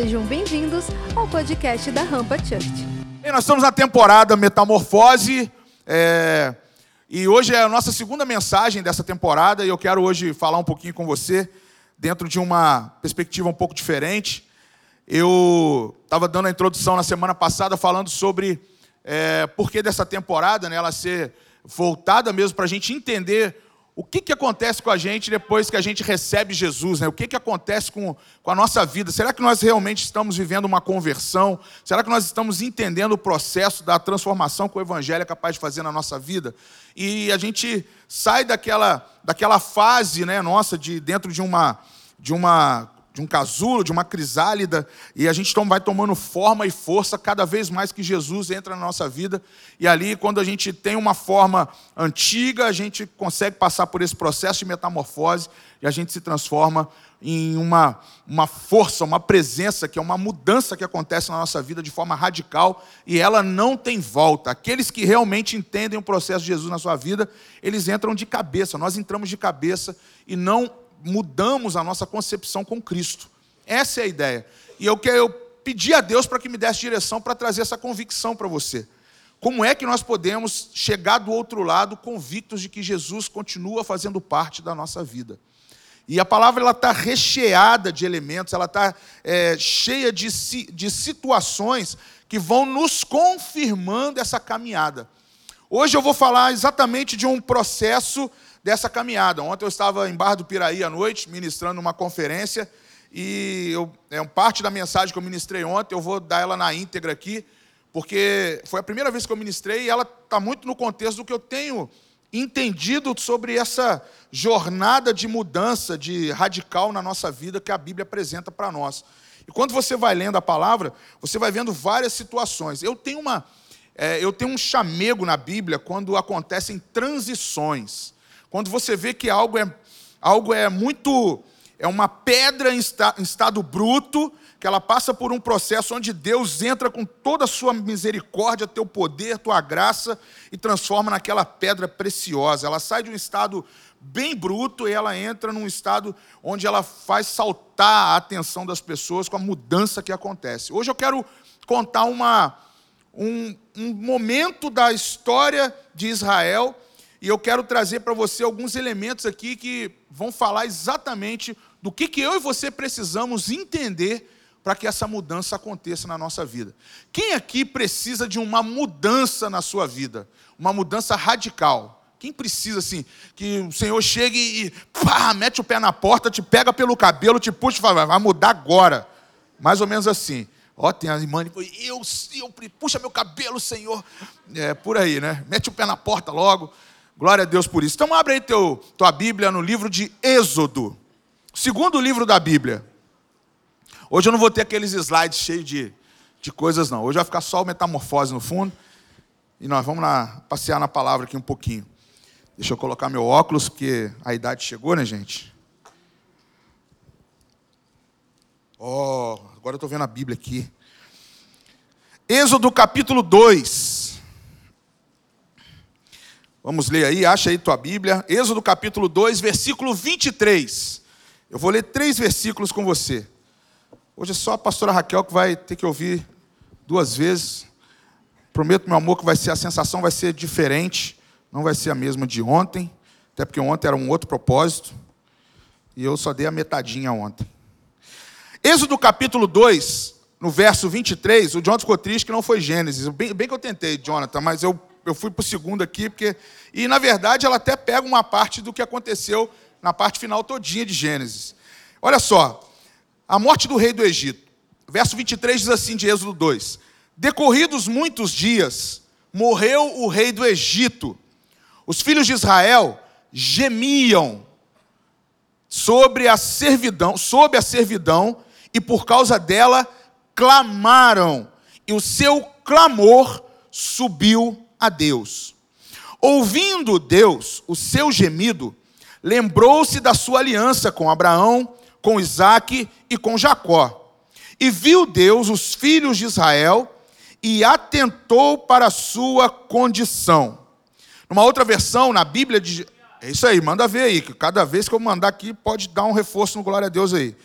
Sejam bem-vindos ao podcast da Rampa Church. Bem, nós estamos na temporada Metamorfose. é, e hoje é a nossa segunda mensagem dessa temporada. E eu quero hoje falar um pouquinho com você, dentro de uma perspectiva um pouco diferente. Eu estava dando a introdução na semana passada falando sobre é, por que dessa temporada, né, ela ser voltada mesmo para a gente entender o que, que acontece com a gente depois que a gente recebe Jesus, né? O que, que acontece com, com a nossa vida? Será que nós realmente estamos vivendo uma conversão? Será que nós estamos entendendo o processo da transformação que o Evangelho é capaz de fazer na nossa vida? E a gente sai daquela, daquela fase, né, nossa, de dentro de uma de uma de um casulo, de uma crisálida, e a gente vai tomando forma e força cada vez mais que Jesus entra na nossa vida. E ali, quando a gente tem uma forma antiga, a gente consegue passar por esse processo de metamorfose e a gente se transforma em uma, uma força, uma presença, que é uma mudança que acontece na nossa vida de forma radical e ela não tem volta. Aqueles que realmente entendem o processo de Jesus na sua vida, eles entram de cabeça, nós entramos de cabeça e não mudamos a nossa concepção com Cristo. Essa é a ideia. E eu, eu pedi a Deus para que me desse direção para trazer essa convicção para você. Como é que nós podemos chegar do outro lado convictos de que Jesus continua fazendo parte da nossa vida? E a palavra ela está recheada de elementos, ela está é, cheia de, de situações que vão nos confirmando essa caminhada. Hoje eu vou falar exatamente de um processo dessa caminhada. Ontem eu estava em Barra do Piraí à noite, ministrando uma conferência, e eu, é parte da mensagem que eu ministrei ontem, eu vou dar ela na íntegra aqui, porque foi a primeira vez que eu ministrei e ela está muito no contexto do que eu tenho entendido sobre essa jornada de mudança, de radical na nossa vida que a Bíblia apresenta para nós. E quando você vai lendo a palavra, você vai vendo várias situações. Eu tenho uma, é, eu tenho um chamego na Bíblia quando acontecem transições. Quando você vê que algo é, algo é muito. É uma pedra em, esta, em estado bruto, que ela passa por um processo onde Deus entra com toda a sua misericórdia, teu poder, tua graça, e transforma naquela pedra preciosa. Ela sai de um estado bem bruto e ela entra num estado onde ela faz saltar a atenção das pessoas com a mudança que acontece. Hoje eu quero contar uma, um, um momento da história de Israel e eu quero trazer para você alguns elementos aqui que vão falar exatamente do que, que eu e você precisamos entender para que essa mudança aconteça na nossa vida. Quem aqui precisa de uma mudança na sua vida? Uma mudança radical? Quem precisa, assim, que o Senhor chegue e pá, mete o pé na porta, te pega pelo cabelo, te puxa e fala, vai mudar agora. Mais ou menos assim. Ó, tem a irmã, eu, eu, puxa meu cabelo, Senhor. É, por aí, né? Mete o pé na porta logo. Glória a Deus por isso. Então abre aí teu, tua Bíblia no livro de Êxodo. Segundo livro da Bíblia. Hoje eu não vou ter aqueles slides cheios de, de coisas, não. Hoje vai ficar só o metamorfose no fundo. E nós vamos passear na palavra aqui um pouquinho. Deixa eu colocar meu óculos, porque a idade chegou, né, gente? Oh, agora eu estou vendo a Bíblia aqui. Êxodo capítulo 2. Vamos ler aí, acha aí tua Bíblia. Êxodo capítulo 2, versículo 23. Eu vou ler três versículos com você. Hoje é só a pastora Raquel que vai ter que ouvir duas vezes. Prometo, meu amor, que vai ser a sensação vai ser diferente, não vai ser a mesma de ontem, até porque ontem era um outro propósito. E eu só dei a metadinha ontem. Êxodo capítulo 2, no verso 23, o Jonathan ficou triste que não foi Gênesis. Bem, bem que eu tentei, Jonathan, mas eu eu fui para o segundo aqui, porque. E na verdade ela até pega uma parte do que aconteceu na parte final todinha de Gênesis. Olha só, a morte do rei do Egito. Verso 23 diz assim de Êxodo 2: Decorridos muitos dias, morreu o rei do Egito. Os filhos de Israel gemiam sobre a servidão, sob a servidão, e por causa dela clamaram, e o seu clamor subiu a Deus. Ouvindo Deus o seu gemido, lembrou-se da sua aliança com Abraão, com Isaque e com Jacó. E viu Deus os filhos de Israel e atentou para a sua condição. Numa outra versão, na Bíblia de. É isso aí, manda ver aí, que cada vez que eu mandar aqui pode dar um reforço no glória a Deus aí.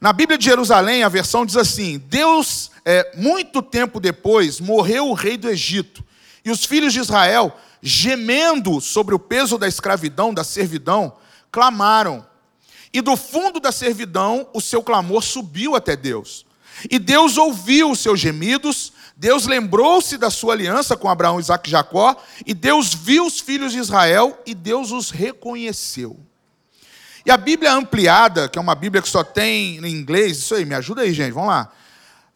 Na Bíblia de Jerusalém, a versão diz assim: Deus, é, muito tempo depois, morreu o rei do Egito, e os filhos de Israel, gemendo sobre o peso da escravidão, da servidão, clamaram. E do fundo da servidão, o seu clamor subiu até Deus. E Deus ouviu os seus gemidos, Deus lembrou-se da sua aliança com Abraão, Isaac e Jacó, e Deus viu os filhos de Israel e Deus os reconheceu. E a Bíblia ampliada, que é uma Bíblia que só tem em inglês, isso aí, me ajuda aí, gente, vamos lá.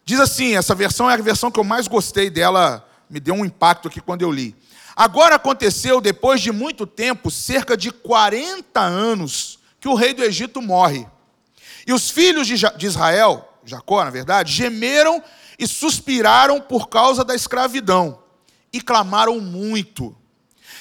Diz assim: essa versão é a versão que eu mais gostei dela, me deu um impacto aqui quando eu li. Agora aconteceu, depois de muito tempo, cerca de 40 anos, que o rei do Egito morre. E os filhos de Israel, Jacó, na verdade, gemeram e suspiraram por causa da escravidão, e clamaram muito.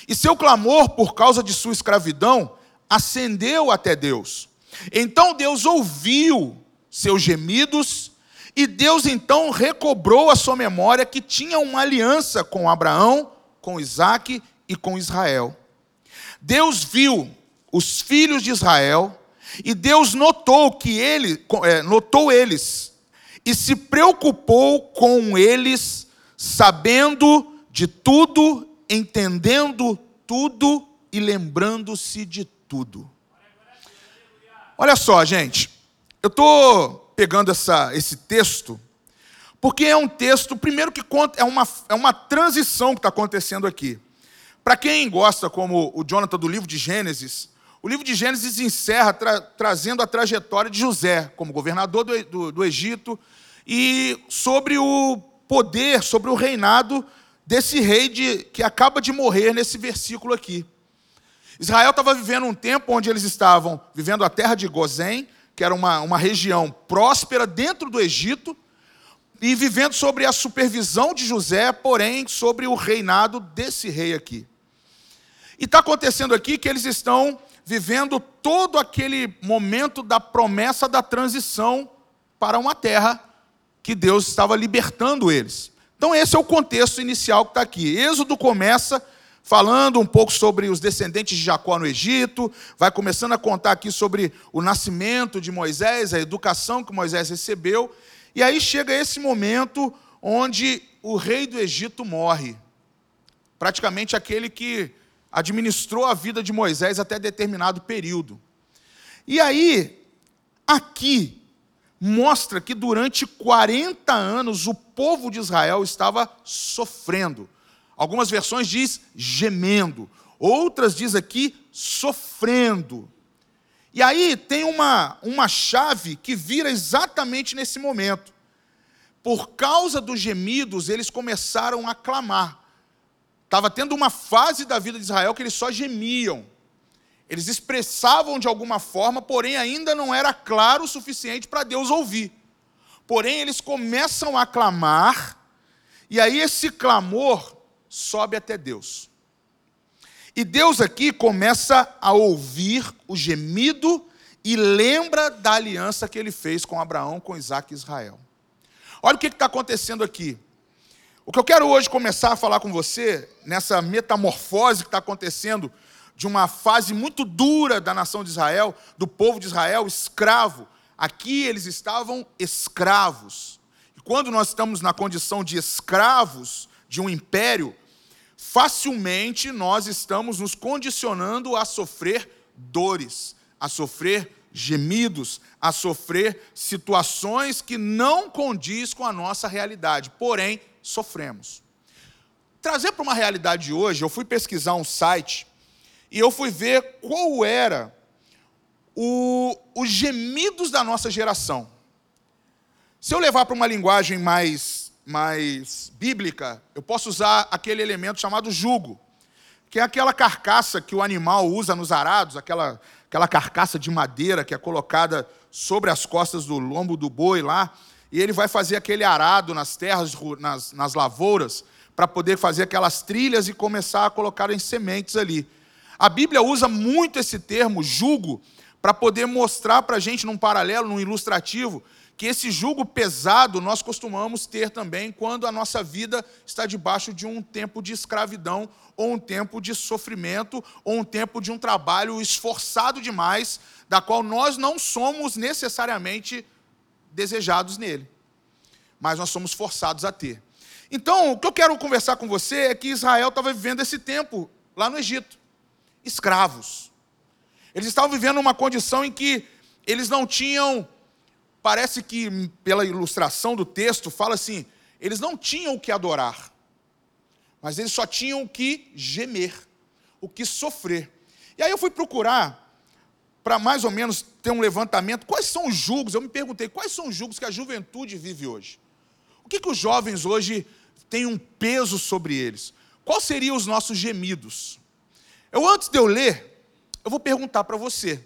E seu clamor por causa de sua escravidão ascendeu até Deus. Então Deus ouviu seus gemidos, e Deus então recobrou a sua memória que tinha uma aliança com Abraão, com Isaac e com Israel. Deus viu os filhos de Israel e Deus notou que ele é, notou eles e se preocupou com eles, sabendo de tudo, entendendo tudo e lembrando-se de tudo. Olha só, gente, eu estou pegando essa, esse texto, porque é um texto, primeiro que conta, é uma, é uma transição que está acontecendo aqui. Para quem gosta, como o Jonathan, do livro de Gênesis, o livro de Gênesis encerra tra trazendo a trajetória de José como governador do, do, do Egito e sobre o poder, sobre o reinado desse rei de, que acaba de morrer nesse versículo aqui. Israel estava vivendo um tempo onde eles estavam vivendo a terra de Gozém, que era uma, uma região próspera dentro do Egito, e vivendo sobre a supervisão de José, porém sobre o reinado desse rei aqui. E está acontecendo aqui que eles estão vivendo todo aquele momento da promessa da transição para uma terra que Deus estava libertando eles. Então, esse é o contexto inicial que está aqui. Êxodo começa falando um pouco sobre os descendentes de Jacó no Egito, vai começando a contar aqui sobre o nascimento de Moisés, a educação que Moisés recebeu, e aí chega esse momento onde o rei do Egito morre. Praticamente aquele que administrou a vida de Moisés até determinado período. E aí, aqui, mostra que durante 40 anos o povo de Israel estava sofrendo. Algumas versões diz gemendo, outras diz aqui sofrendo. E aí tem uma, uma chave que vira exatamente nesse momento. Por causa dos gemidos, eles começaram a clamar. Estava tendo uma fase da vida de Israel que eles só gemiam. Eles expressavam de alguma forma, porém ainda não era claro o suficiente para Deus ouvir. Porém, eles começam a clamar, e aí esse clamor sobe até Deus. E Deus aqui começa a ouvir o gemido e lembra da aliança que ele fez com Abraão, com Isaac e Israel. Olha o que está acontecendo aqui. O que eu quero hoje começar a falar com você, nessa metamorfose que está acontecendo, de uma fase muito dura da nação de Israel, do povo de Israel, escravo. Aqui eles estavam escravos. E quando nós estamos na condição de escravos de um império, facilmente nós estamos nos condicionando a sofrer dores, a sofrer gemidos, a sofrer situações que não condiz com a nossa realidade, porém sofremos. Trazer para uma realidade de hoje, eu fui pesquisar um site e eu fui ver qual era o, os gemidos da nossa geração. Se eu levar para uma linguagem mais mais bíblica, eu posso usar aquele elemento chamado jugo, que é aquela carcaça que o animal usa nos arados, aquela, aquela carcaça de madeira que é colocada sobre as costas do lombo do boi lá, e ele vai fazer aquele arado nas terras, nas, nas lavouras, para poder fazer aquelas trilhas e começar a colocar em sementes ali. A Bíblia usa muito esse termo, jugo, para poder mostrar para a gente, num paralelo, num ilustrativo, que esse jugo pesado nós costumamos ter também quando a nossa vida está debaixo de um tempo de escravidão, ou um tempo de sofrimento, ou um tempo de um trabalho esforçado demais, da qual nós não somos necessariamente desejados nele. Mas nós somos forçados a ter. Então, o que eu quero conversar com você é que Israel estava vivendo esse tempo lá no Egito escravos. Eles estavam vivendo uma condição em que eles não tinham, parece que pela ilustração do texto, fala assim: eles não tinham o que adorar, mas eles só tinham o que gemer, o que sofrer. E aí eu fui procurar, para mais ou menos ter um levantamento, quais são os julgos, eu me perguntei, quais são os julgos que a juventude vive hoje? O que, que os jovens hoje têm um peso sobre eles? Quais seriam os nossos gemidos? Eu, antes de eu ler, eu vou perguntar para você.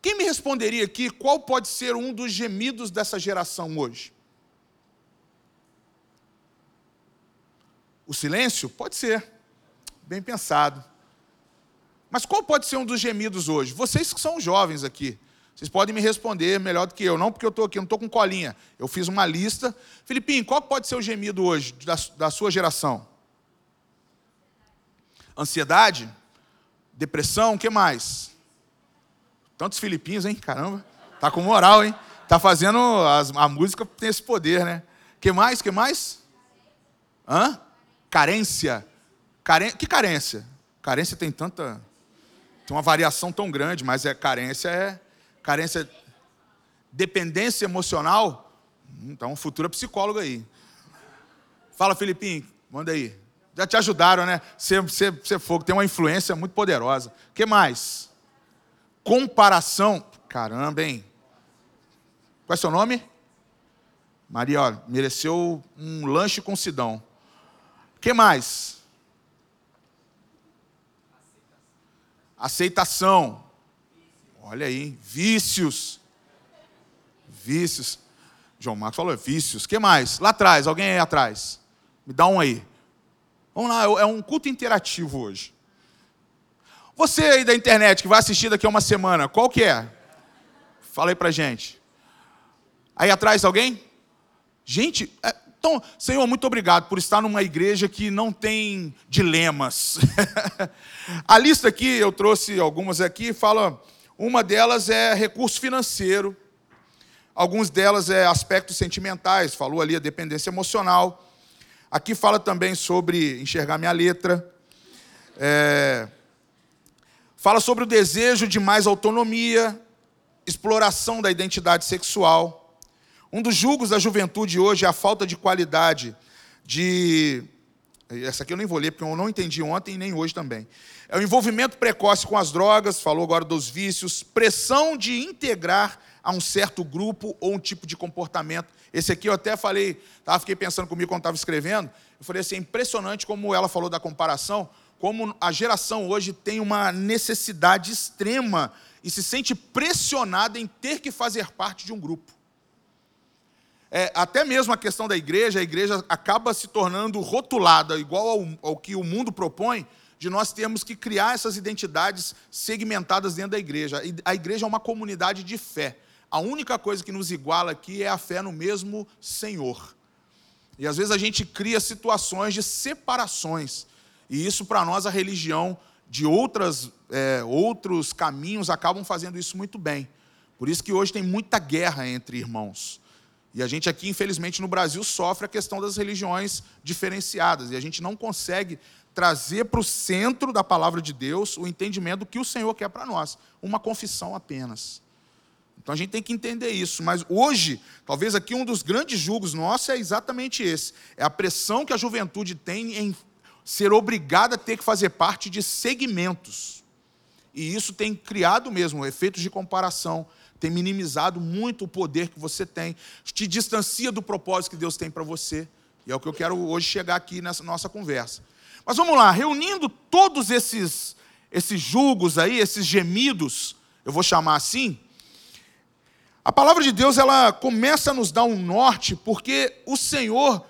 Quem me responderia aqui qual pode ser um dos gemidos dessa geração hoje? O silêncio? Pode ser. Bem pensado. Mas qual pode ser um dos gemidos hoje? Vocês que são jovens aqui. Vocês podem me responder melhor do que eu. Não porque eu estou aqui, não estou com colinha. Eu fiz uma lista. Filipinho, qual pode ser o gemido hoje da, da sua geração? Ansiedade? Depressão? O que mais? Tantos filipinos, hein? Caramba. Tá com moral, hein? Tá fazendo. As, a música tem esse poder, né? que mais? que mais? Hã? Carência. Caren... Que carência? Carência tem tanta. Tem uma variação tão grande, mas é carência é. Carência. Dependência emocional. Então, futura psicóloga aí. Fala, Filipinho, manda aí. Já te ajudaram, né? Ser fogo, tem uma influência muito poderosa. O que mais? Comparação. Caramba, hein? Qual é seu nome? Maria, ó, mereceu um lanche com Sidão. O que mais? Aceitação. Olha aí, vícios. Vícios. João Marcos falou vícios. O que mais? Lá atrás, alguém aí atrás. Me dá um aí. Vamos lá, é um culto interativo hoje. Você aí da internet que vai assistir daqui a uma semana, qual que é? Fala aí pra gente. Aí atrás alguém? Gente, é, então, Senhor, muito obrigado por estar numa igreja que não tem dilemas. a lista aqui, eu trouxe algumas aqui, fala, uma delas é recurso financeiro, algumas delas é aspectos sentimentais, falou ali a dependência emocional, Aqui fala também sobre enxergar minha letra. É, fala sobre o desejo de mais autonomia, exploração da identidade sexual. Um dos julgos da juventude hoje é a falta de qualidade de. Essa aqui eu nem vou ler, porque eu não entendi ontem e nem hoje também. É o envolvimento precoce com as drogas, falou agora dos vícios, pressão de integrar a um certo grupo ou um tipo de comportamento. Esse aqui eu até falei, tá, fiquei pensando comigo quando estava escrevendo, eu falei assim, é impressionante como ela falou da comparação, como a geração hoje tem uma necessidade extrema e se sente pressionada em ter que fazer parte de um grupo. É, até mesmo a questão da igreja, a igreja acaba se tornando rotulada, igual ao, ao que o mundo propõe, de nós termos que criar essas identidades segmentadas dentro da igreja. A igreja é uma comunidade de fé. A única coisa que nos iguala aqui é a fé no mesmo Senhor. E às vezes a gente cria situações de separações. E isso, para nós, a religião de outras, é, outros caminhos acabam fazendo isso muito bem. Por isso que hoje tem muita guerra entre irmãos. E a gente aqui, infelizmente, no Brasil, sofre a questão das religiões diferenciadas. E a gente não consegue trazer para o centro da palavra de Deus o entendimento que o Senhor quer para nós. Uma confissão apenas. Então a gente tem que entender isso. Mas hoje, talvez aqui um dos grandes julgos nossos é exatamente esse: é a pressão que a juventude tem em ser obrigada a ter que fazer parte de segmentos. E isso tem criado mesmo efeitos de comparação, tem minimizado muito o poder que você tem, te distancia do propósito que Deus tem para você. E é o que eu quero hoje chegar aqui nessa nossa conversa. Mas vamos lá, reunindo todos esses esses julgos aí, esses gemidos, eu vou chamar assim, a palavra de Deus ela começa a nos dar um norte, porque o Senhor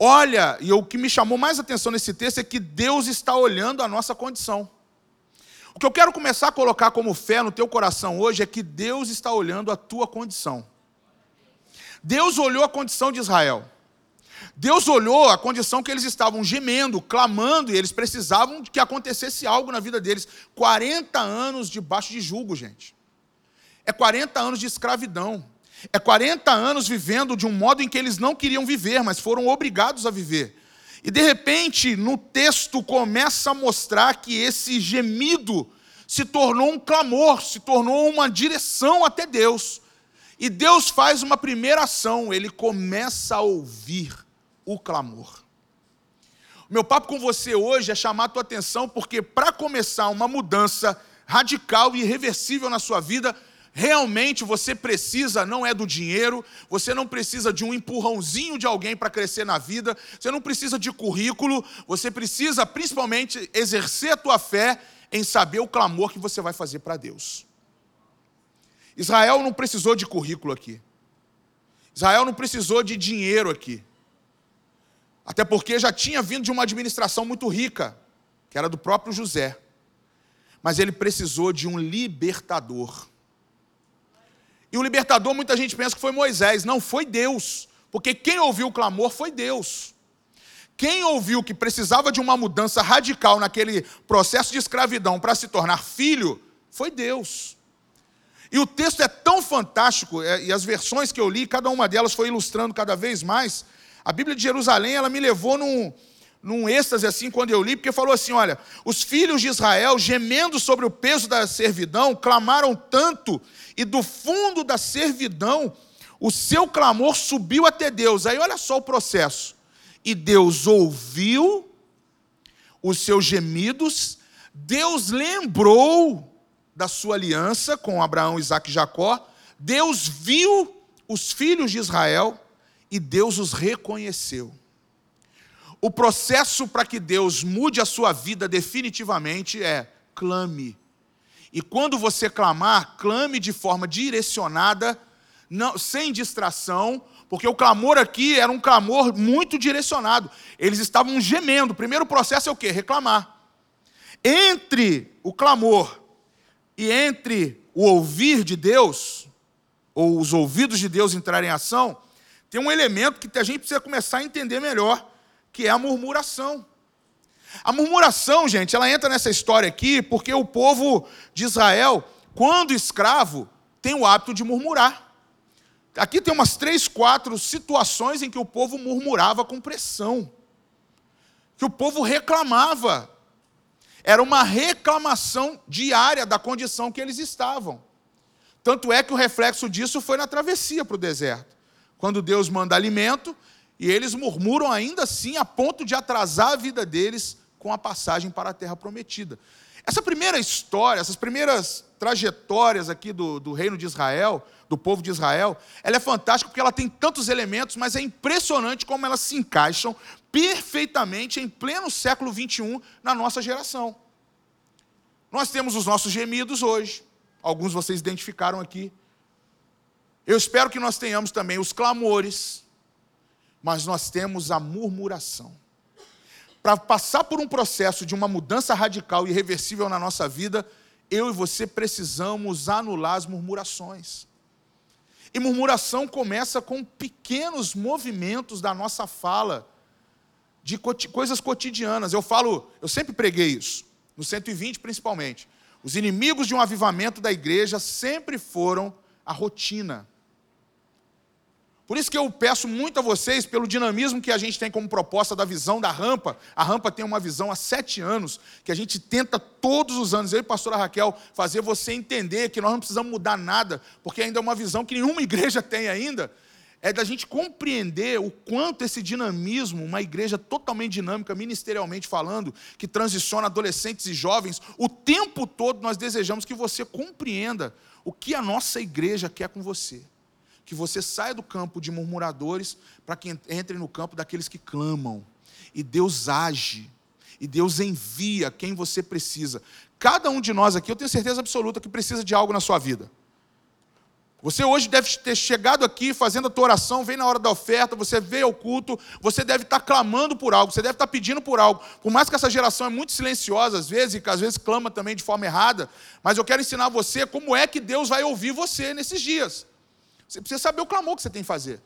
olha, e o que me chamou mais atenção nesse texto é que Deus está olhando a nossa condição. O que eu quero começar a colocar como fé no teu coração hoje é que Deus está olhando a tua condição. Deus olhou a condição de Israel. Deus olhou a condição que eles estavam gemendo, clamando, e eles precisavam que acontecesse algo na vida deles. 40 anos debaixo de julgo, gente é 40 anos de escravidão. É 40 anos vivendo de um modo em que eles não queriam viver, mas foram obrigados a viver. E de repente, no texto começa a mostrar que esse gemido se tornou um clamor, se tornou uma direção até Deus. E Deus faz uma primeira ação, ele começa a ouvir o clamor. Meu papo com você hoje é chamar a tua atenção, porque para começar uma mudança radical e irreversível na sua vida, realmente você precisa, não é do dinheiro, você não precisa de um empurrãozinho de alguém para crescer na vida, você não precisa de currículo, você precisa principalmente exercer a tua fé em saber o clamor que você vai fazer para Deus. Israel não precisou de currículo aqui. Israel não precisou de dinheiro aqui. Até porque já tinha vindo de uma administração muito rica, que era do próprio José. Mas ele precisou de um libertador. E o libertador, muita gente pensa que foi Moisés. Não, foi Deus. Porque quem ouviu o clamor foi Deus. Quem ouviu que precisava de uma mudança radical naquele processo de escravidão para se tornar filho, foi Deus. E o texto é tão fantástico, é, e as versões que eu li, cada uma delas foi ilustrando cada vez mais. A Bíblia de Jerusalém, ela me levou num, num êxtase assim quando eu li, porque falou assim: olha, os filhos de Israel, gemendo sobre o peso da servidão, clamaram tanto, e do fundo da servidão, o seu clamor subiu até Deus. Aí olha só o processo. E Deus ouviu os seus gemidos, Deus lembrou da sua aliança com Abraão, Isaac e Jacó, Deus viu os filhos de Israel e Deus os reconheceu. O processo para que Deus mude a sua vida definitivamente é clame. E quando você clamar, clame de forma direcionada, não, sem distração, porque o clamor aqui era um clamor muito direcionado. Eles estavam gemendo. O primeiro processo é o quê? Reclamar. Entre o clamor e entre o ouvir de Deus, ou os ouvidos de Deus entrarem em ação, tem um elemento que a gente precisa começar a entender melhor, que é a murmuração. A murmuração, gente, ela entra nessa história aqui porque o povo de Israel, quando escravo, tem o hábito de murmurar. Aqui tem umas três, quatro situações em que o povo murmurava com pressão, que o povo reclamava era uma reclamação diária da condição que eles estavam. Tanto é que o reflexo disso foi na travessia para o deserto. Quando Deus manda alimento, e eles murmuram ainda assim a ponto de atrasar a vida deles com a passagem para a terra prometida. Essa primeira história, essas primeiras trajetórias aqui do, do reino de Israel, do povo de Israel, ela é fantástica porque ela tem tantos elementos, mas é impressionante como elas se encaixam perfeitamente em pleno século 21 na nossa geração. Nós temos os nossos gemidos hoje, alguns vocês identificaram aqui. Eu espero que nós tenhamos também os clamores, mas nós temos a murmuração. Para passar por um processo de uma mudança radical e irreversível na nossa vida, eu e você precisamos anular as murmurações. E murmuração começa com pequenos movimentos da nossa fala, de coisas cotidianas. Eu falo, eu sempre preguei isso, no 120 principalmente. Os inimigos de um avivamento da igreja sempre foram a rotina. Por isso que eu peço muito a vocês, pelo dinamismo que a gente tem como proposta da visão da rampa. A rampa tem uma visão há sete anos, que a gente tenta todos os anos, eu e a pastora Raquel, fazer você entender que nós não precisamos mudar nada, porque ainda é uma visão que nenhuma igreja tem ainda. É da gente compreender o quanto esse dinamismo, uma igreja totalmente dinâmica, ministerialmente falando, que transiciona adolescentes e jovens, o tempo todo nós desejamos que você compreenda o que a nossa igreja quer com você que você saia do campo de murmuradores para que entre no campo daqueles que clamam. E Deus age. E Deus envia quem você precisa. Cada um de nós aqui, eu tenho certeza absoluta que precisa de algo na sua vida. Você hoje deve ter chegado aqui fazendo a tua oração, vem na hora da oferta, você vê o culto, você deve estar clamando por algo, você deve estar pedindo por algo. Por mais que essa geração é muito silenciosa às vezes, e que às vezes clama também de forma errada, mas eu quero ensinar você como é que Deus vai ouvir você nesses dias. Você precisa saber o clamor que você tem que fazer.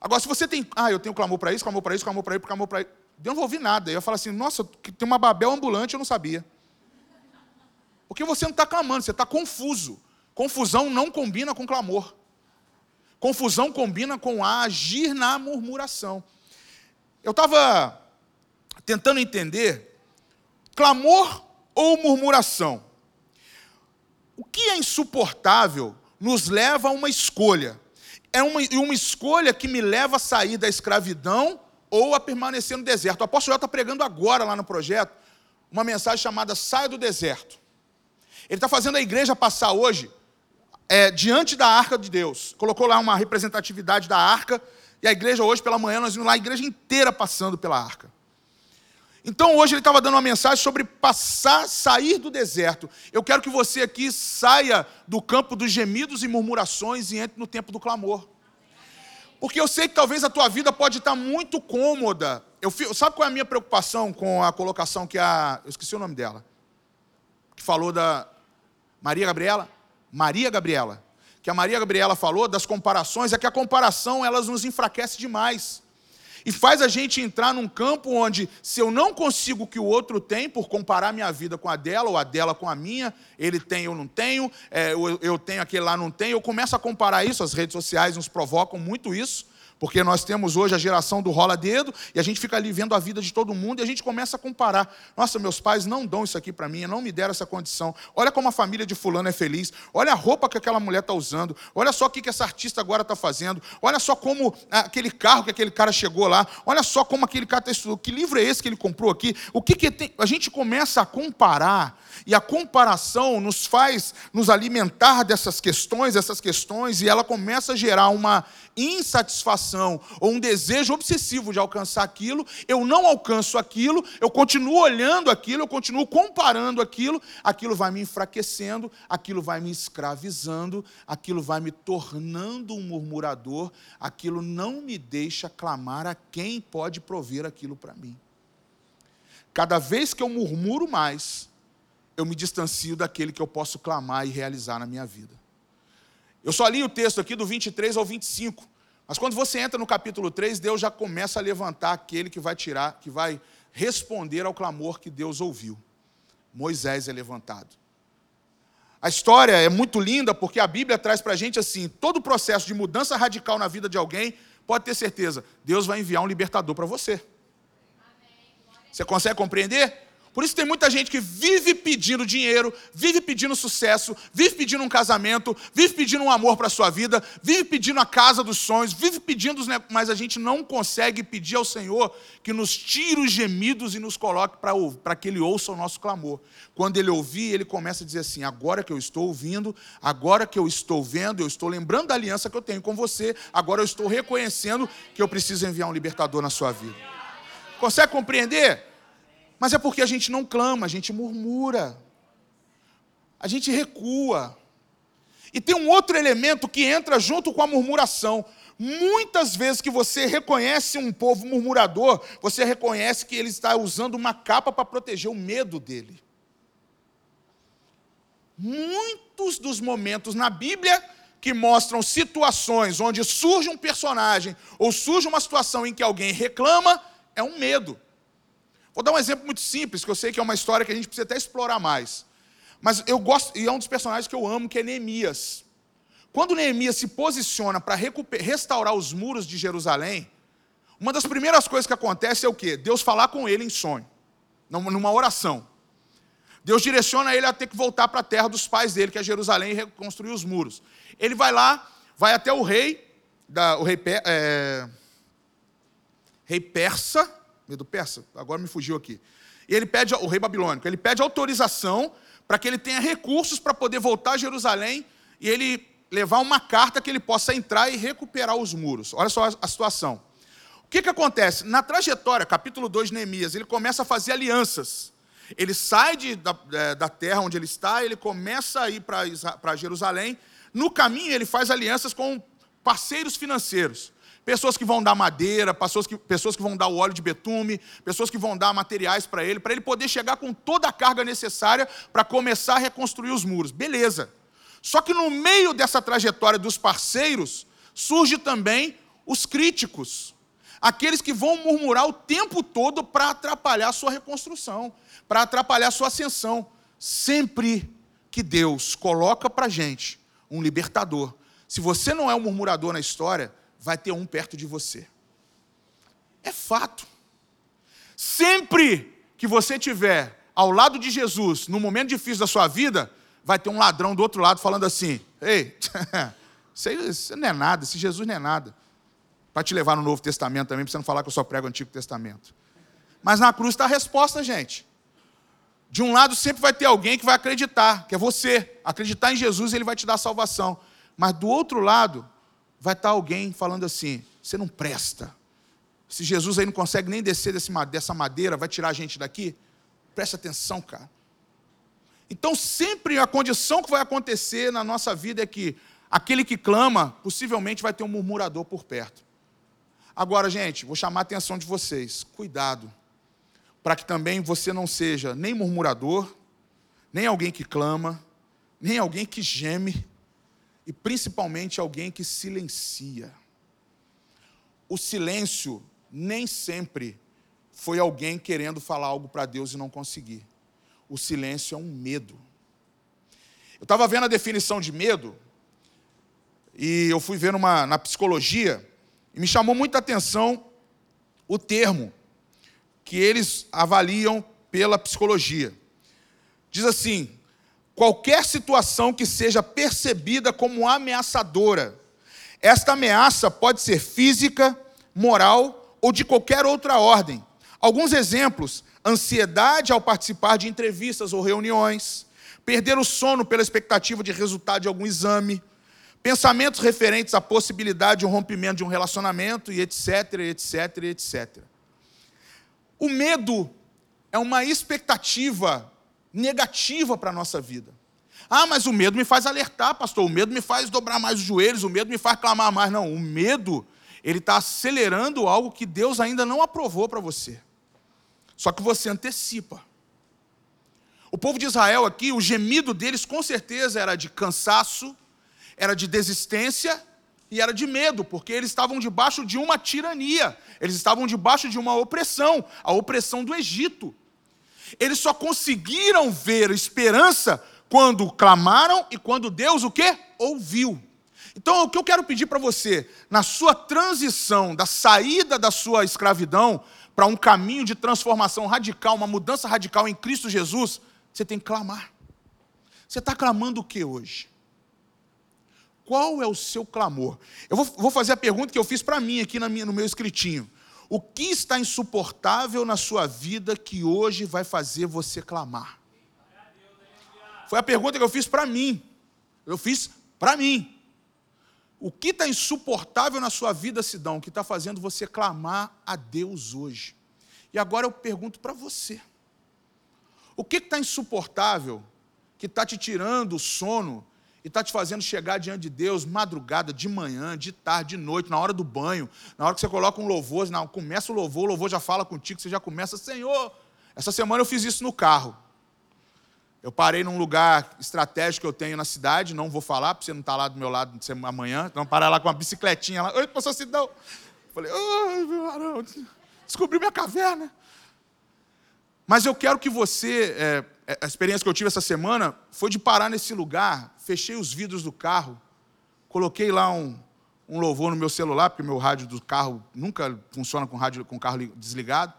Agora, se você tem, ah, eu tenho clamor para isso, clamor para isso, clamor para isso, clamor para isso. Eu não vou ouvir nada. Eu falo assim, nossa, tem uma Babel ambulante, eu não sabia. Porque você não está clamando, você está confuso. Confusão não combina com clamor. confusão combina com agir na murmuração. Eu estava tentando entender clamor ou murmuração. O que é insuportável nos leva a uma escolha. É uma, uma escolha que me leva a sair da escravidão ou a permanecer no deserto. O apóstolo está pregando agora lá no projeto uma mensagem chamada Saia do Deserto. Ele está fazendo a igreja passar hoje é, diante da arca de Deus. Colocou lá uma representatividade da arca, e a igreja hoje pela manhã, nós vimos lá a igreja inteira passando pela arca. Então hoje ele estava dando uma mensagem sobre passar, sair do deserto. Eu quero que você aqui saia do campo dos gemidos e murmurações e entre no tempo do clamor. Porque eu sei que talvez a tua vida pode estar muito cômoda. Eu, sabe qual é a minha preocupação com a colocação que a. Eu esqueci o nome dela. Que falou da. Maria Gabriela? Maria Gabriela. Que a Maria Gabriela falou das comparações, é que a comparação elas nos enfraquece demais. E faz a gente entrar num campo onde, se eu não consigo o que o outro tem, por comparar minha vida com a dela, ou a dela com a minha, ele tem, eu não tenho, é, eu, eu tenho, aquele lá não tem, eu começo a comparar isso, as redes sociais nos provocam muito isso. Porque nós temos hoje a geração do rola-dedo e a gente fica ali vendo a vida de todo mundo e a gente começa a comparar. Nossa, meus pais não dão isso aqui para mim, não me deram essa condição. Olha como a família de fulano é feliz. Olha a roupa que aquela mulher está usando. Olha só o que, essa artista agora está fazendo. Olha só como aquele carro que aquele cara chegou lá. Olha só como aquele cara está estudando. Que livro é esse que ele comprou aqui? O que, que tem? A gente começa a comparar e a comparação nos faz nos alimentar dessas questões, essas questões, e ela começa a gerar uma insatisfação ou um desejo obsessivo de alcançar aquilo, eu não alcanço aquilo, eu continuo olhando aquilo, eu continuo comparando aquilo, aquilo vai me enfraquecendo, aquilo vai me escravizando, aquilo vai me tornando um murmurador, aquilo não me deixa clamar a quem pode prover aquilo para mim. Cada vez que eu murmuro mais, eu me distancio daquele que eu posso clamar e realizar na minha vida. Eu só li o texto aqui do 23 ao 25. Mas quando você entra no capítulo 3, Deus já começa a levantar aquele que vai tirar, que vai responder ao clamor que Deus ouviu. Moisés é levantado. A história é muito linda porque a Bíblia traz para a gente assim: todo o processo de mudança radical na vida de alguém, pode ter certeza, Deus vai enviar um libertador para você. Você consegue compreender? Por isso tem muita gente que vive pedindo dinheiro, vive pedindo sucesso, vive pedindo um casamento, vive pedindo um amor para a sua vida, vive pedindo a casa dos sonhos, vive pedindo, mas a gente não consegue pedir ao Senhor que nos tire os gemidos e nos coloque para que Ele ouça o nosso clamor. Quando Ele ouvir, Ele começa a dizer assim: agora que eu estou ouvindo, agora que eu estou vendo, eu estou lembrando da aliança que eu tenho com você, agora eu estou reconhecendo que eu preciso enviar um libertador na sua vida. Consegue compreender? Mas é porque a gente não clama, a gente murmura. A gente recua. E tem um outro elemento que entra junto com a murmuração. Muitas vezes que você reconhece um povo murmurador, você reconhece que ele está usando uma capa para proteger o medo dele. Muitos dos momentos na Bíblia que mostram situações onde surge um personagem ou surge uma situação em que alguém reclama, é um medo. Vou dar um exemplo muito simples, que eu sei que é uma história que a gente precisa até explorar mais. Mas eu gosto, e é um dos personagens que eu amo, que é Neemias. Quando Neemias se posiciona para restaurar os muros de Jerusalém, uma das primeiras coisas que acontece é o quê? Deus falar com ele em sonho, numa oração. Deus direciona ele a ter que voltar para a terra dos pais dele, que é Jerusalém, e reconstruir os muros. Ele vai lá, vai até o rei, da, o rei, é, rei persa, medo persa, agora me fugiu aqui. E ele pede, o rei babilônico, ele pede autorização para que ele tenha recursos para poder voltar a Jerusalém e ele levar uma carta que ele possa entrar e recuperar os muros. Olha só a situação. O que, que acontece? Na trajetória, capítulo 2 de Neemias, ele começa a fazer alianças. Ele sai de, da, é, da terra onde ele está, ele começa a ir para Jerusalém. No caminho, ele faz alianças com parceiros financeiros. Pessoas que vão dar madeira, pessoas que, pessoas que vão dar o óleo de betume, pessoas que vão dar materiais para ele, para ele poder chegar com toda a carga necessária para começar a reconstruir os muros. Beleza. Só que no meio dessa trajetória dos parceiros, surge também os críticos. Aqueles que vão murmurar o tempo todo para atrapalhar a sua reconstrução, para atrapalhar a sua ascensão. Sempre que Deus coloca para gente um libertador, se você não é um murmurador na história, vai ter um perto de você. É fato. Sempre que você tiver ao lado de Jesus, no momento difícil da sua vida, vai ter um ladrão do outro lado falando assim: Ei, isso não é nada, esse Jesus não é nada. Para te levar no Novo Testamento também, para você não falar que eu só prego o Antigo Testamento. Mas na cruz está a resposta, gente. De um lado sempre vai ter alguém que vai acreditar, que é você. Acreditar em Jesus, ele vai te dar salvação. Mas do outro lado, vai estar alguém falando assim: você não presta. Se Jesus aí não consegue nem descer desse, dessa madeira, vai tirar a gente daqui? Preste atenção, cara. Então, sempre a condição que vai acontecer na nossa vida é que aquele que clama, possivelmente vai ter um murmurador por perto. Agora, gente, vou chamar a atenção de vocês. Cuidado, para que também você não seja nem murmurador, nem alguém que clama, nem alguém que geme, e principalmente alguém que silencia. O silêncio nem sempre foi alguém querendo falar algo para Deus e não conseguir. O silêncio é um medo. Eu estava vendo a definição de medo, e eu fui ver numa, na psicologia, e me chamou muita atenção o termo que eles avaliam pela psicologia. Diz assim: qualquer situação que seja percebida como ameaçadora. Esta ameaça pode ser física, moral ou de qualquer outra ordem. Alguns exemplos: ansiedade ao participar de entrevistas ou reuniões, perder o sono pela expectativa de resultado de algum exame, pensamentos referentes à possibilidade de um rompimento de um relacionamento e etc, etc, etc. O medo é uma expectativa negativa para a nossa vida. Ah, mas o medo me faz alertar, pastor. O medo me faz dobrar mais os joelhos, o medo me faz clamar mais. Não, o medo, ele está acelerando algo que Deus ainda não aprovou para você. Só que você antecipa. O povo de Israel aqui, o gemido deles com certeza era de cansaço, era de desistência e era de medo, porque eles estavam debaixo de uma tirania, eles estavam debaixo de uma opressão, a opressão do Egito. Eles só conseguiram ver esperança quando clamaram e quando Deus o quê? Ouviu. Então, o que eu quero pedir para você, na sua transição da saída da sua escravidão para um caminho de transformação radical, uma mudança radical em Cristo Jesus, você tem que clamar. Você está clamando o que hoje? Qual é o seu clamor? Eu vou, vou fazer a pergunta que eu fiz para mim aqui minha, no meu escritinho. O que está insuportável na sua vida que hoje vai fazer você clamar? Foi a pergunta que eu fiz para mim. Eu fiz para mim. O que está insuportável na sua vida, Sidão, que está fazendo você clamar a Deus hoje? E agora eu pergunto para você: o que está insuportável, que está te tirando o sono, e está te fazendo chegar diante de Deus madrugada, de manhã, de tarde, de noite, na hora do banho, na hora que você coloca um louvor, não, começa o louvor, o louvor já fala contigo, você já começa, Senhor. Essa semana eu fiz isso no carro. Eu parei num lugar estratégico que eu tenho na cidade, não vou falar, porque você não está lá do meu lado amanhã, então parar lá com uma bicicletinha lá. Oi, pastor Sidão. Falei, ai, meu arão, descobri minha caverna. Mas eu quero que você, é, a experiência que eu tive essa semana foi de parar nesse lugar, fechei os vidros do carro, coloquei lá um, um louvor no meu celular, porque meu rádio do carro nunca funciona com rádio com carro desligado.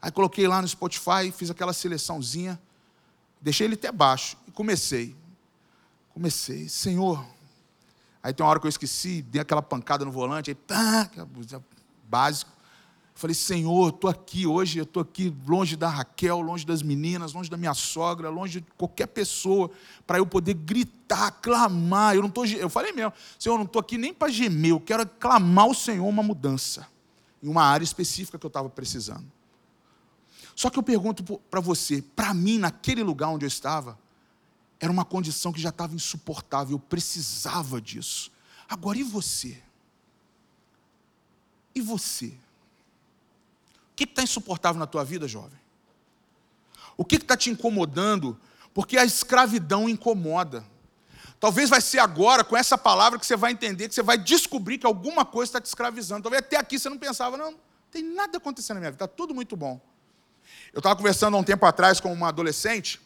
Aí coloquei lá no Spotify, fiz aquela seleçãozinha, deixei ele até baixo e comecei. Comecei, Senhor. Aí tem uma hora que eu esqueci, dei aquela pancada no volante, aí pá, básico. Falei, Senhor, estou aqui hoje, eu estou aqui longe da Raquel, longe das meninas, longe da minha sogra, longe de qualquer pessoa, para eu poder gritar, clamar. Eu não tô, eu falei mesmo, Senhor, eu não estou aqui nem para gemer, eu quero clamar ao Senhor uma mudança em uma área específica que eu estava precisando. Só que eu pergunto para você, para mim, naquele lugar onde eu estava, era uma condição que já estava insuportável, eu precisava disso. Agora, e você? E você? Que está insuportável na tua vida, jovem? O que está te incomodando? Porque a escravidão incomoda. Talvez vai ser agora, com essa palavra, que você vai entender, que você vai descobrir que alguma coisa está te escravizando. Talvez até aqui você não pensava, não, não tem nada acontecendo na minha vida, está tudo muito bom. Eu estava conversando há um tempo atrás com uma adolescente,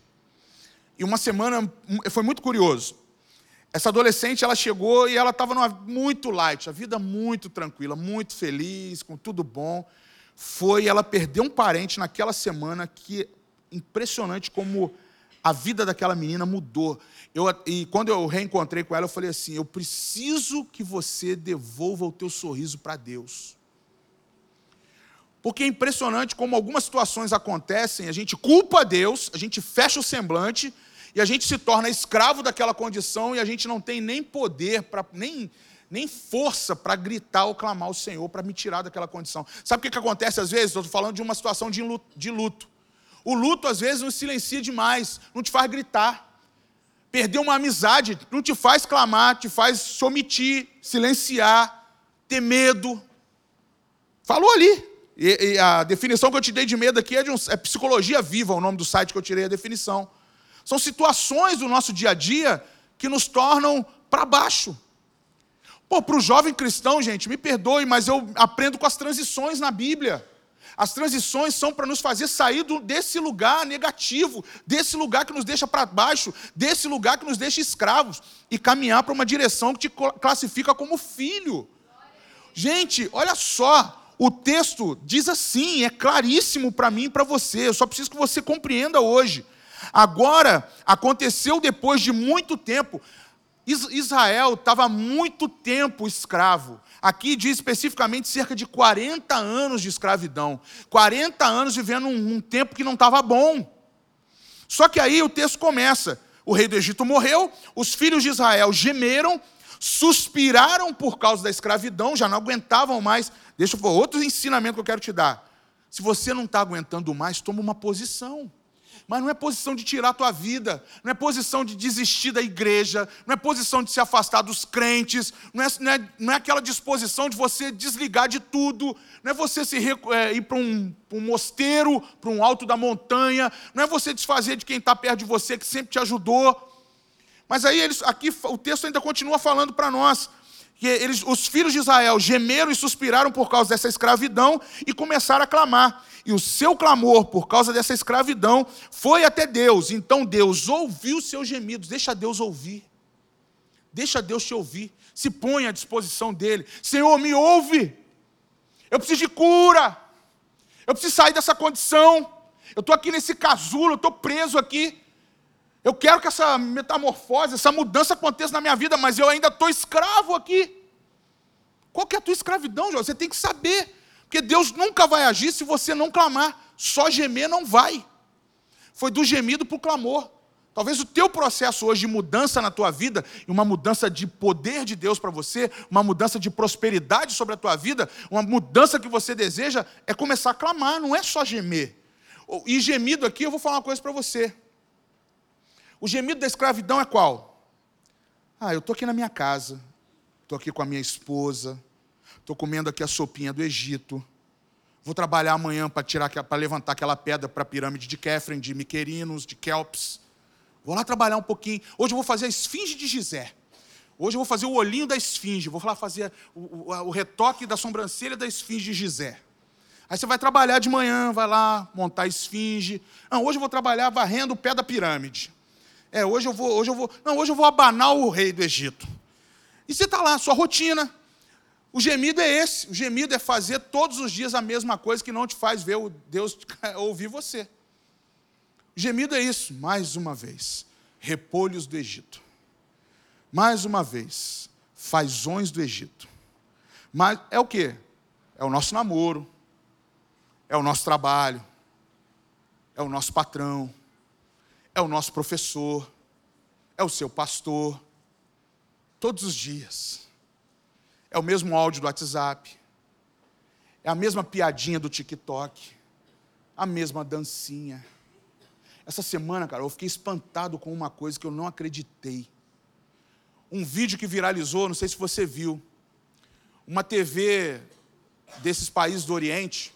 e uma semana foi muito curioso. essa adolescente, ela chegou e ela estava muito light, a vida muito tranquila, muito feliz, com tudo bom. Foi, ela perdeu um parente naquela semana que impressionante como a vida daquela menina mudou. Eu, e quando eu reencontrei com ela, eu falei assim: eu preciso que você devolva o teu sorriso para Deus. Porque é impressionante como algumas situações acontecem, a gente culpa Deus, a gente fecha o semblante e a gente se torna escravo daquela condição e a gente não tem nem poder, pra, nem, nem força para gritar ou clamar ao Senhor para me tirar daquela condição. Sabe o que, que acontece às vezes? Estou falando de uma situação de luto, de luto. O luto às vezes nos silencia demais, não te faz gritar. Perder uma amizade não te faz clamar, te faz se omitir, silenciar, ter medo. Falou ali. E, e, a definição que eu te dei de medo aqui é de um, é psicologia viva, o nome do site que eu tirei a definição. São situações do nosso dia a dia que nos tornam para baixo. Pô, para o jovem cristão, gente, me perdoe, mas eu aprendo com as transições na Bíblia. As transições são para nos fazer sair desse lugar negativo, desse lugar que nos deixa para baixo, desse lugar que nos deixa escravos, e caminhar para uma direção que te classifica como filho. Gente, olha só, o texto diz assim, é claríssimo para mim e para você, eu só preciso que você compreenda hoje. Agora, aconteceu depois de muito tempo, Israel estava muito tempo escravo. Aqui diz especificamente cerca de 40 anos de escravidão. 40 anos vivendo um, um tempo que não estava bom. Só que aí o texto começa: o rei do Egito morreu, os filhos de Israel gemeram, suspiraram por causa da escravidão, já não aguentavam mais. Deixa eu outro ensinamento que eu quero te dar. Se você não está aguentando mais, toma uma posição. Mas não é posição de tirar a tua vida, não é posição de desistir da igreja, não é posição de se afastar dos crentes, não é, não é, não é aquela disposição de você desligar de tudo, não é você se, é, ir para um, um mosteiro, para um alto da montanha, não é você desfazer de quem está perto de você, que sempre te ajudou. Mas aí eles, aqui o texto ainda continua falando para nós que eles, os filhos de Israel gemeram e suspiraram por causa dessa escravidão e começaram a clamar. E o seu clamor por causa dessa escravidão foi até Deus. Então Deus ouviu os seus gemidos. Deixa Deus ouvir. Deixa Deus te ouvir. Se põe à disposição dele. Senhor, me ouve. Eu preciso de cura. Eu preciso sair dessa condição. Eu estou aqui nesse casulo, eu estou preso aqui. Eu quero que essa metamorfose, essa mudança aconteça na minha vida, mas eu ainda estou escravo aqui. Qual que é a tua escravidão, João? Você tem que saber. Porque Deus nunca vai agir se você não clamar. Só gemer não vai. Foi do gemido para o clamor. Talvez o teu processo hoje de mudança na tua vida, uma mudança de poder de Deus para você, uma mudança de prosperidade sobre a tua vida, uma mudança que você deseja, é começar a clamar, não é só gemer. E gemido aqui, eu vou falar uma coisa para você. O gemido da escravidão é qual? Ah, eu estou aqui na minha casa, estou aqui com a minha esposa, estou comendo aqui a sopinha do Egito, vou trabalhar amanhã para tirar, para levantar aquela pedra para a pirâmide de Kefren, de Miquerinos, de Kelps. Vou lá trabalhar um pouquinho. Hoje eu vou fazer a esfinge de Gizé. Hoje eu vou fazer o olhinho da esfinge, vou lá fazer o, o, o retoque da sobrancelha da esfinge de Gizé. Aí você vai trabalhar de manhã, vai lá montar a esfinge. Não, hoje eu vou trabalhar varrendo o pé da pirâmide. É, hoje eu vou, hoje eu vou, não, hoje eu vou abanar o rei do Egito. E você está lá, sua rotina. O gemido é esse. O gemido é fazer todos os dias a mesma coisa que não te faz ver o Deus ouvir você. O gemido é isso, mais uma vez. Repolhos do Egito. Mais uma vez, fazões do Egito. Mas é o que? É o nosso namoro, é o nosso trabalho, é o nosso patrão, é o nosso professor, é o seu pastor, todos os dias. É o mesmo áudio do WhatsApp, é a mesma piadinha do TikTok, a mesma dancinha. Essa semana, cara, eu fiquei espantado com uma coisa que eu não acreditei. Um vídeo que viralizou, não sei se você viu. Uma TV desses países do Oriente,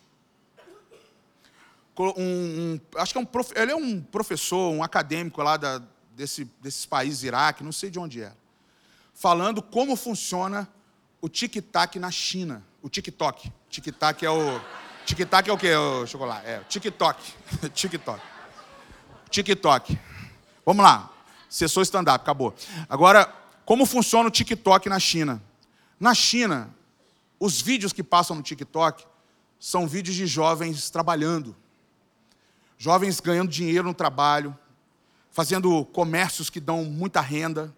um, um, acho que é um, ele é um professor, um acadêmico lá da, desse, desses países, Iraque, não sei de onde é, falando como funciona o tic-tac na China. O TikTok. Tic-tac é o. Tic-tac é o quê, o chocolate? É, TikTok. TikTok. TikTok. Vamos lá. Sessou stand-up, acabou. Agora, como funciona o TikTok na China. Na China, os vídeos que passam no TikTok são vídeos de jovens trabalhando. Jovens ganhando dinheiro no trabalho, fazendo comércios que dão muita renda.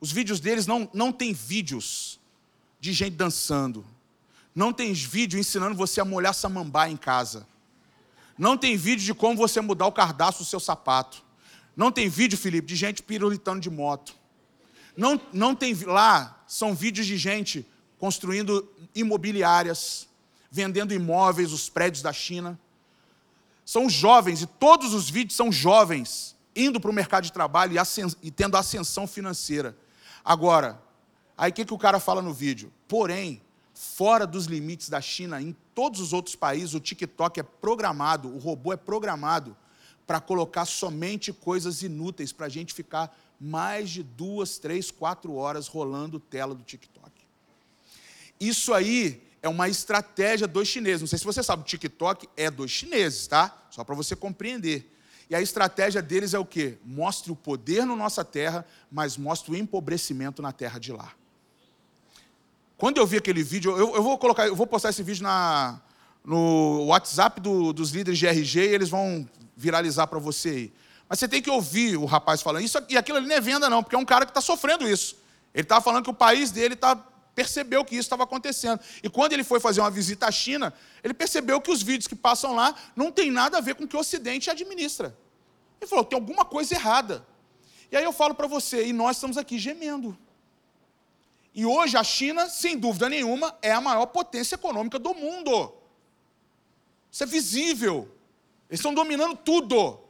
Os vídeos deles não, não tem vídeos de gente dançando. Não tem vídeo ensinando você a molhar samambá em casa. Não tem vídeo de como você mudar o cardaço do seu sapato. Não tem vídeo, Felipe, de gente pirulitando de moto. Não, não tem lá, são vídeos de gente construindo imobiliárias, vendendo imóveis, os prédios da China. São jovens, e todos os vídeos são jovens, indo para o mercado de trabalho e, e tendo ascensão financeira. Agora, aí o que, que o cara fala no vídeo? Porém, fora dos limites da China, em todos os outros países, o TikTok é programado, o robô é programado para colocar somente coisas inúteis para a gente ficar mais de duas, três, quatro horas rolando tela do TikTok. Isso aí é uma estratégia dos chineses. Não sei se você sabe, o TikTok é dos chineses, tá? Só para você compreender. E a estratégia deles é o quê? Mostre o poder na nossa terra, mas mostre o empobrecimento na terra de lá. Quando eu vi aquele vídeo, eu, eu vou colocar, eu vou postar esse vídeo na, no WhatsApp do, dos líderes de RG e eles vão viralizar para você aí. Mas você tem que ouvir o rapaz falando isso, e aquilo ali não é venda, não, porque é um cara que está sofrendo isso. Ele estava falando que o país dele tá, percebeu que isso estava acontecendo. E quando ele foi fazer uma visita à China, ele percebeu que os vídeos que passam lá não tem nada a ver com o que o Ocidente administra. Ele falou: tem alguma coisa errada. E aí eu falo para você, e nós estamos aqui gemendo. E hoje a China, sem dúvida nenhuma, é a maior potência econômica do mundo. Isso é visível. Eles estão dominando tudo.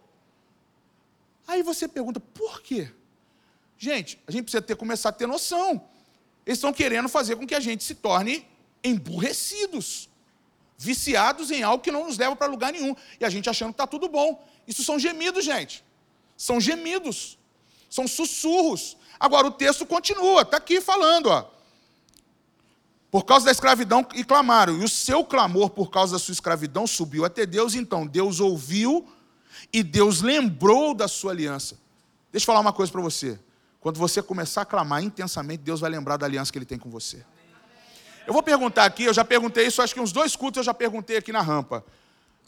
Aí você pergunta, por quê? Gente, a gente precisa ter, começar a ter noção. Eles estão querendo fazer com que a gente se torne emburrecidos, viciados em algo que não nos leva para lugar nenhum. E a gente achando que está tudo bom. Isso são gemidos, gente. São gemidos. São sussurros. Agora o texto continua, está aqui falando, ó. Por causa da escravidão e clamaram, e o seu clamor por causa da sua escravidão subiu até Deus, então Deus ouviu e Deus lembrou da sua aliança. Deixa eu falar uma coisa para você. Quando você começar a clamar intensamente, Deus vai lembrar da aliança que Ele tem com você. Eu vou perguntar aqui, eu já perguntei isso, acho que uns dois cultos eu já perguntei aqui na rampa.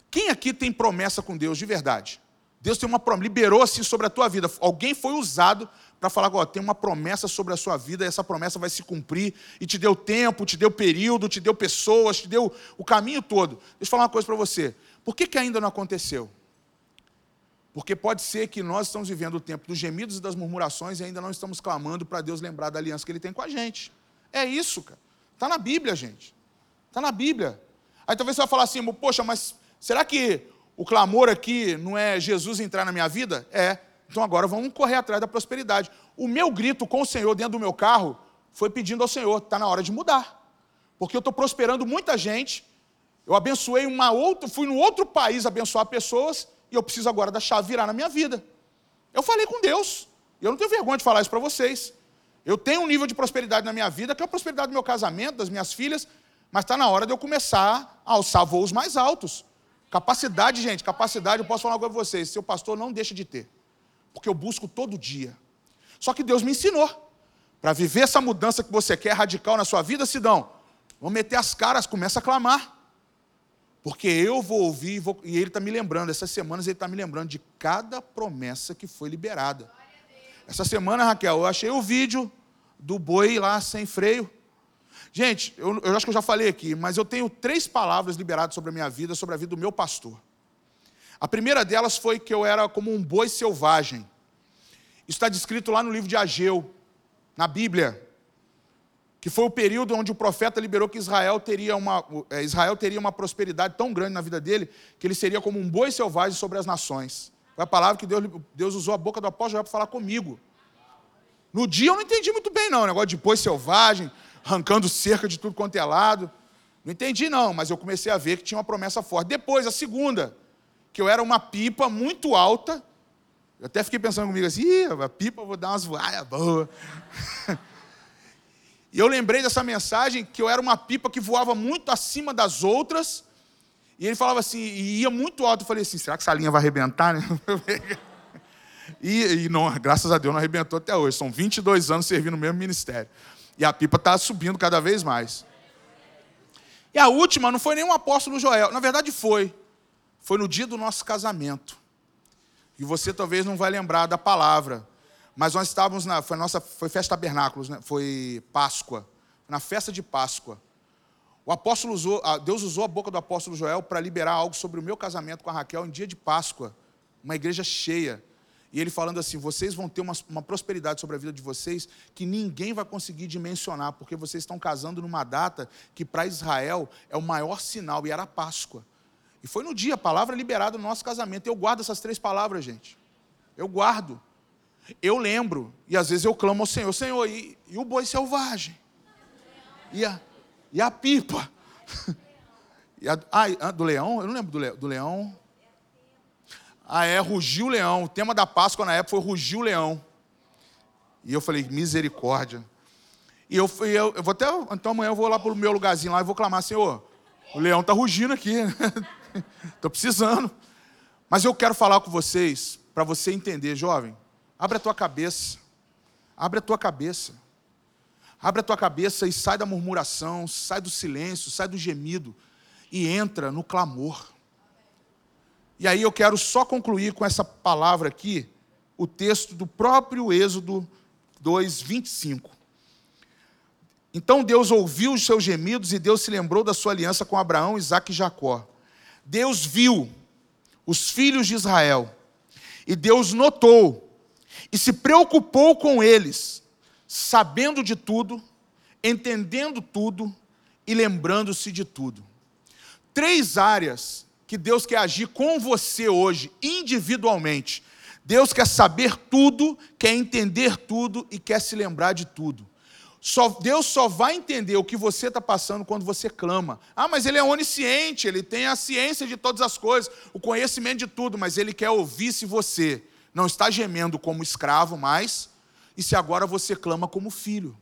Quem aqui tem promessa com Deus de verdade? Deus tem uma promessa, liberou assim sobre a tua vida. Alguém foi usado para falar, ó, tem uma promessa sobre a sua vida, e essa promessa vai se cumprir, e te deu tempo, te deu período, te deu pessoas, te deu o caminho todo. Deixa eu falar uma coisa para você. Por que, que ainda não aconteceu? Porque pode ser que nós estamos vivendo o tempo dos gemidos e das murmurações e ainda não estamos clamando para Deus lembrar da aliança que Ele tem com a gente. É isso, cara. Está na Bíblia, gente. Está na Bíblia. Aí talvez você vai falar assim, poxa, mas será que o clamor aqui não é Jesus entrar na minha vida? É. Então agora vamos correr atrás da prosperidade. O meu grito com o Senhor dentro do meu carro foi pedindo ao Senhor, está na hora de mudar. Porque eu estou prosperando muita gente. Eu abençoei uma outra, fui no outro país abençoar pessoas e eu preciso agora da chave virar na minha vida. Eu falei com Deus. Eu não tenho vergonha de falar isso para vocês. Eu tenho um nível de prosperidade na minha vida, que é a prosperidade do meu casamento, das minhas filhas, mas está na hora de eu começar a alçar voos mais altos. Capacidade, gente, capacidade, eu posso falar agora para vocês, seu pastor não deixa de ter. Porque eu busco todo dia. Só que Deus me ensinou. Para viver essa mudança que você quer radical na sua vida, Sidão, vamos meter as caras, começa a clamar. Porque eu vou ouvir, e, vou, e ele está me lembrando, essas semanas ele está me lembrando de cada promessa que foi liberada. Essa semana, Raquel, eu achei o vídeo do boi lá sem freio. Gente, eu, eu acho que eu já falei aqui, mas eu tenho três palavras liberadas sobre a minha vida, sobre a vida do meu pastor. A primeira delas foi que eu era como um boi selvagem. Isso está descrito lá no livro de Ageu, na Bíblia que foi o período onde o profeta liberou que Israel teria uma, é, Israel teria uma prosperidade tão grande na vida dele que ele seria como um boi selvagem sobre as nações. Foi a palavra que Deus, Deus usou a boca do apóstolo para falar comigo. No dia eu não entendi muito bem, não. O negócio de boi selvagem, arrancando cerca de tudo quanto é lado. Não entendi, não, mas eu comecei a ver que tinha uma promessa forte. Depois, a segunda, que eu era uma pipa muito alta. Eu até fiquei pensando comigo assim, a pipa, eu vou dar umas voadas boas. E eu lembrei dessa mensagem que eu era uma pipa que voava muito acima das outras. E ele falava assim, e ia muito alto. Eu falei assim: será que essa linha vai arrebentar? Né? E, e não, graças a Deus não arrebentou até hoje. São 22 anos servindo no mesmo ministério. E a pipa está subindo cada vez mais. E a última não foi nem um apóstolo Joel. Na verdade foi. Foi no dia do nosso casamento. E você talvez não vai lembrar da palavra. Mas nós estávamos na. Foi nossa. Foi festa tabernáculos, né? Foi Páscoa. Na festa de Páscoa. O apóstolo usou, Deus usou a boca do apóstolo Joel para liberar algo sobre o meu casamento com a Raquel em dia de Páscoa. Uma igreja cheia. E ele falando assim: vocês vão ter uma, uma, prosperidade sobre a vida de vocês que ninguém vai conseguir dimensionar, porque vocês estão casando numa data que para Israel é o maior sinal, e era a Páscoa. E foi no dia, a palavra liberada no nosso casamento. Eu guardo essas três palavras, gente. Eu guardo. Eu lembro, e às vezes eu clamo ao Senhor: Senhor, e, e o boi selvagem? E a, e a pipa? E a, ah, do leão? Eu não lembro do, do leão. Ah, é, rugiu o leão. O tema da Páscoa na época foi rugiu o leão. E eu falei, misericórdia. E eu, eu, eu vou até. Então amanhã eu vou lá para o meu lugarzinho lá e vou clamar, Senhor, o leão está rugindo aqui. Estou precisando. Mas eu quero falar com vocês, para você entender, jovem. Abre a tua cabeça. Abre a tua cabeça. Abre a tua cabeça e sai da murmuração, sai do silêncio, sai do gemido e entra no clamor. E aí eu quero só concluir com essa palavra aqui, o texto do próprio Êxodo 2, 25. Então Deus ouviu os seus gemidos e Deus se lembrou da sua aliança com Abraão, Isaac e Jacó. Deus viu os filhos de Israel e Deus notou e se preocupou com eles, sabendo de tudo, entendendo tudo e lembrando-se de tudo. Três áreas que Deus quer agir com você hoje, individualmente. Deus quer saber tudo, quer entender tudo e quer se lembrar de tudo. Só, Deus só vai entender o que você está passando quando você clama. Ah, mas Ele é onisciente, Ele tem a ciência de todas as coisas, o conhecimento de tudo, mas Ele quer ouvir se você não está gemendo como escravo mais, e se agora você clama como filho.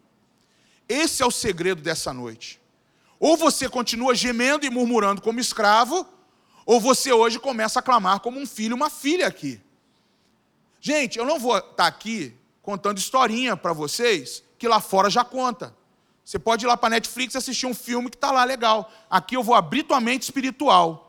Esse é o segredo dessa noite. Ou você continua gemendo e murmurando como escravo, ou você hoje começa a clamar como um filho, uma filha aqui. Gente, eu não vou estar aqui contando historinha para vocês que lá fora já conta. Você pode ir lá para Netflix assistir um filme que está lá legal. Aqui eu vou abrir tua mente espiritual.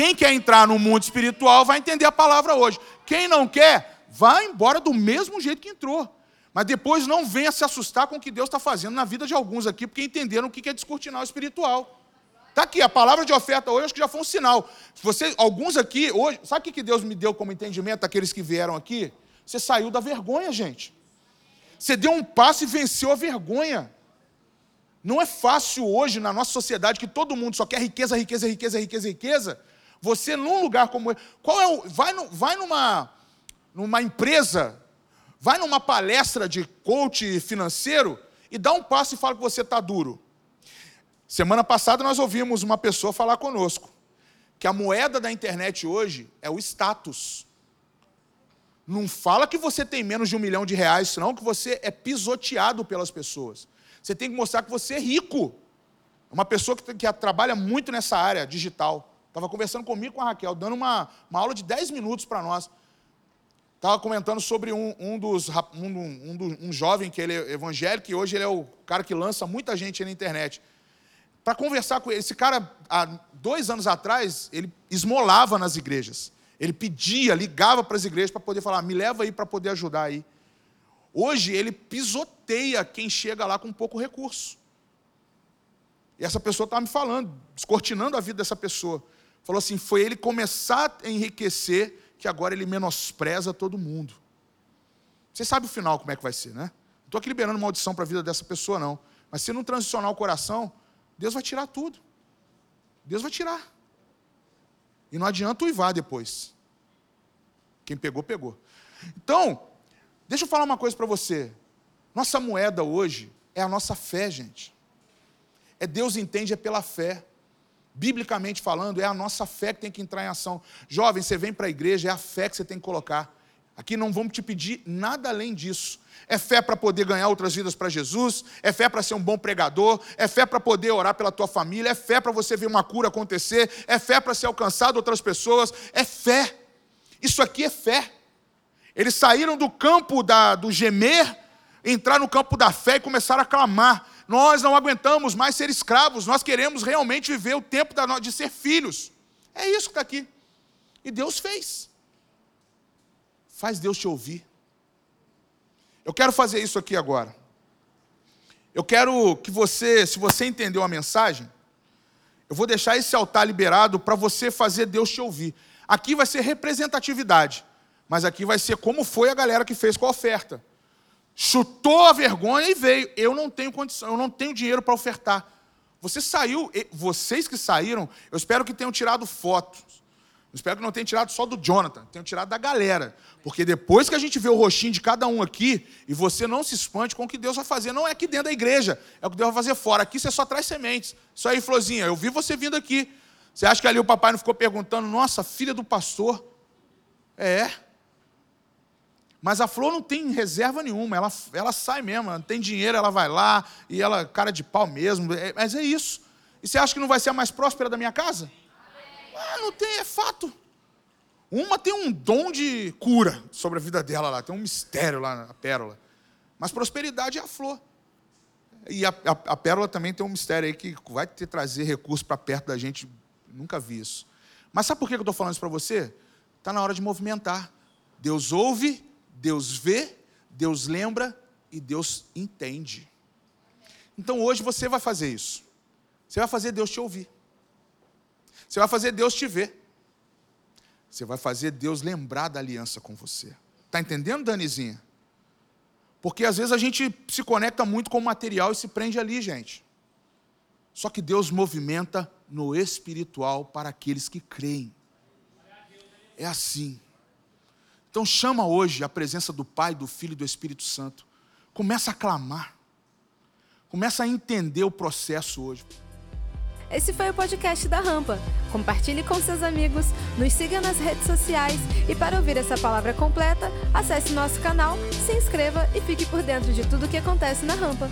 Quem quer entrar no mundo espiritual vai entender a palavra hoje. Quem não quer, vai embora do mesmo jeito que entrou. Mas depois não venha se assustar com o que Deus está fazendo na vida de alguns aqui, porque entenderam o que é descortinar o espiritual. Está aqui, a palavra de oferta hoje acho que já foi um sinal. Você, alguns aqui, hoje, sabe o que Deus me deu como entendimento, aqueles que vieram aqui? Você saiu da vergonha, gente. Você deu um passo e venceu a vergonha. Não é fácil hoje na nossa sociedade que todo mundo só quer riqueza, riqueza, riqueza, riqueza, riqueza. Você num lugar como esse, qual é o, vai, no, vai numa, numa empresa, vai numa palestra de coach financeiro e dá um passo e fala que você está duro. Semana passada nós ouvimos uma pessoa falar conosco que a moeda da internet hoje é o status. Não fala que você tem menos de um milhão de reais, senão que você é pisoteado pelas pessoas. Você tem que mostrar que você é rico. Uma pessoa que, que trabalha muito nessa área digital. Estava conversando comigo com a Raquel, dando uma, uma aula de 10 minutos para nós. Estava comentando sobre um, um dos um, um, um, jovem que ele é evangélico e hoje ele é o cara que lança muita gente na internet para conversar com ele. Esse cara, há dois anos atrás, ele esmolava nas igrejas. Ele pedia, ligava para as igrejas para poder falar, me leva aí para poder ajudar aí. Hoje ele pisoteia quem chega lá com pouco recurso. E essa pessoa estava me falando, descortinando a vida dessa pessoa. Falou assim: foi ele começar a enriquecer que agora ele menospreza todo mundo. Você sabe o final como é que vai ser, né? Não estou aqui liberando maldição para a vida dessa pessoa, não. Mas se não transicionar o coração, Deus vai tirar tudo. Deus vai tirar. E não adianta uivar depois. Quem pegou, pegou. Então, deixa eu falar uma coisa para você. Nossa moeda hoje é a nossa fé, gente. É Deus entende é pela fé. Biblicamente falando, é a nossa fé que tem que entrar em ação. Jovem, você vem para a igreja, é a fé que você tem que colocar. Aqui não vamos te pedir nada além disso. É fé para poder ganhar outras vidas para Jesus, é fé para ser um bom pregador, é fé para poder orar pela tua família, é fé para você ver uma cura acontecer, é fé para ser alcançado outras pessoas, é fé. Isso aqui é fé. Eles saíram do campo da, do gemer, entraram no campo da fé e começaram a clamar. Nós não aguentamos mais ser escravos, nós queremos realmente viver o tempo de ser filhos. É isso que está aqui. E Deus fez. Faz Deus te ouvir. Eu quero fazer isso aqui agora. Eu quero que você, se você entendeu a mensagem, eu vou deixar esse altar liberado para você fazer Deus te ouvir. Aqui vai ser representatividade, mas aqui vai ser como foi a galera que fez com a oferta. Chutou a vergonha e veio. Eu não tenho condição, eu não tenho dinheiro para ofertar. Você saiu, vocês que saíram, eu espero que tenham tirado fotos espero que não tenha tirado só do Jonathan, tenham tirado da galera. Porque depois que a gente vê o rostinho de cada um aqui, e você não se espante com o que Deus vai fazer, não é aqui dentro da igreja, é o que Deus vai fazer fora. Aqui você só traz sementes. Isso aí, Florzinha, eu vi você vindo aqui. Você acha que ali o papai não ficou perguntando, nossa, filha do pastor? É. Mas a Flor não tem reserva nenhuma, ela, ela sai mesmo, ela tem dinheiro, ela vai lá, e ela, cara de pau mesmo. É, mas é isso. E você acha que não vai ser a mais próspera da minha casa? Ah, não tem, é fato. Uma tem um dom de cura sobre a vida dela lá, tem um mistério lá na pérola. Mas prosperidade é a flor. E a, a, a pérola também tem um mistério aí que vai ter trazer recurso para perto da gente. Nunca vi isso. Mas sabe por que eu estou falando isso para você? Está na hora de movimentar. Deus ouve, Deus vê, Deus lembra e Deus entende. Então hoje você vai fazer isso. Você vai fazer Deus te ouvir. Você vai fazer Deus te ver. Você vai fazer Deus lembrar da aliança com você. Está entendendo, Danizinha? Porque às vezes a gente se conecta muito com o material e se prende ali, gente. Só que Deus movimenta no espiritual para aqueles que creem. É assim. Então chama hoje a presença do Pai, do Filho e do Espírito Santo. Começa a clamar. Começa a entender o processo hoje. Esse foi o podcast da Rampa. Compartilhe com seus amigos, nos siga nas redes sociais e para ouvir essa palavra completa, acesse nosso canal, se inscreva e fique por dentro de tudo o que acontece na Rampa.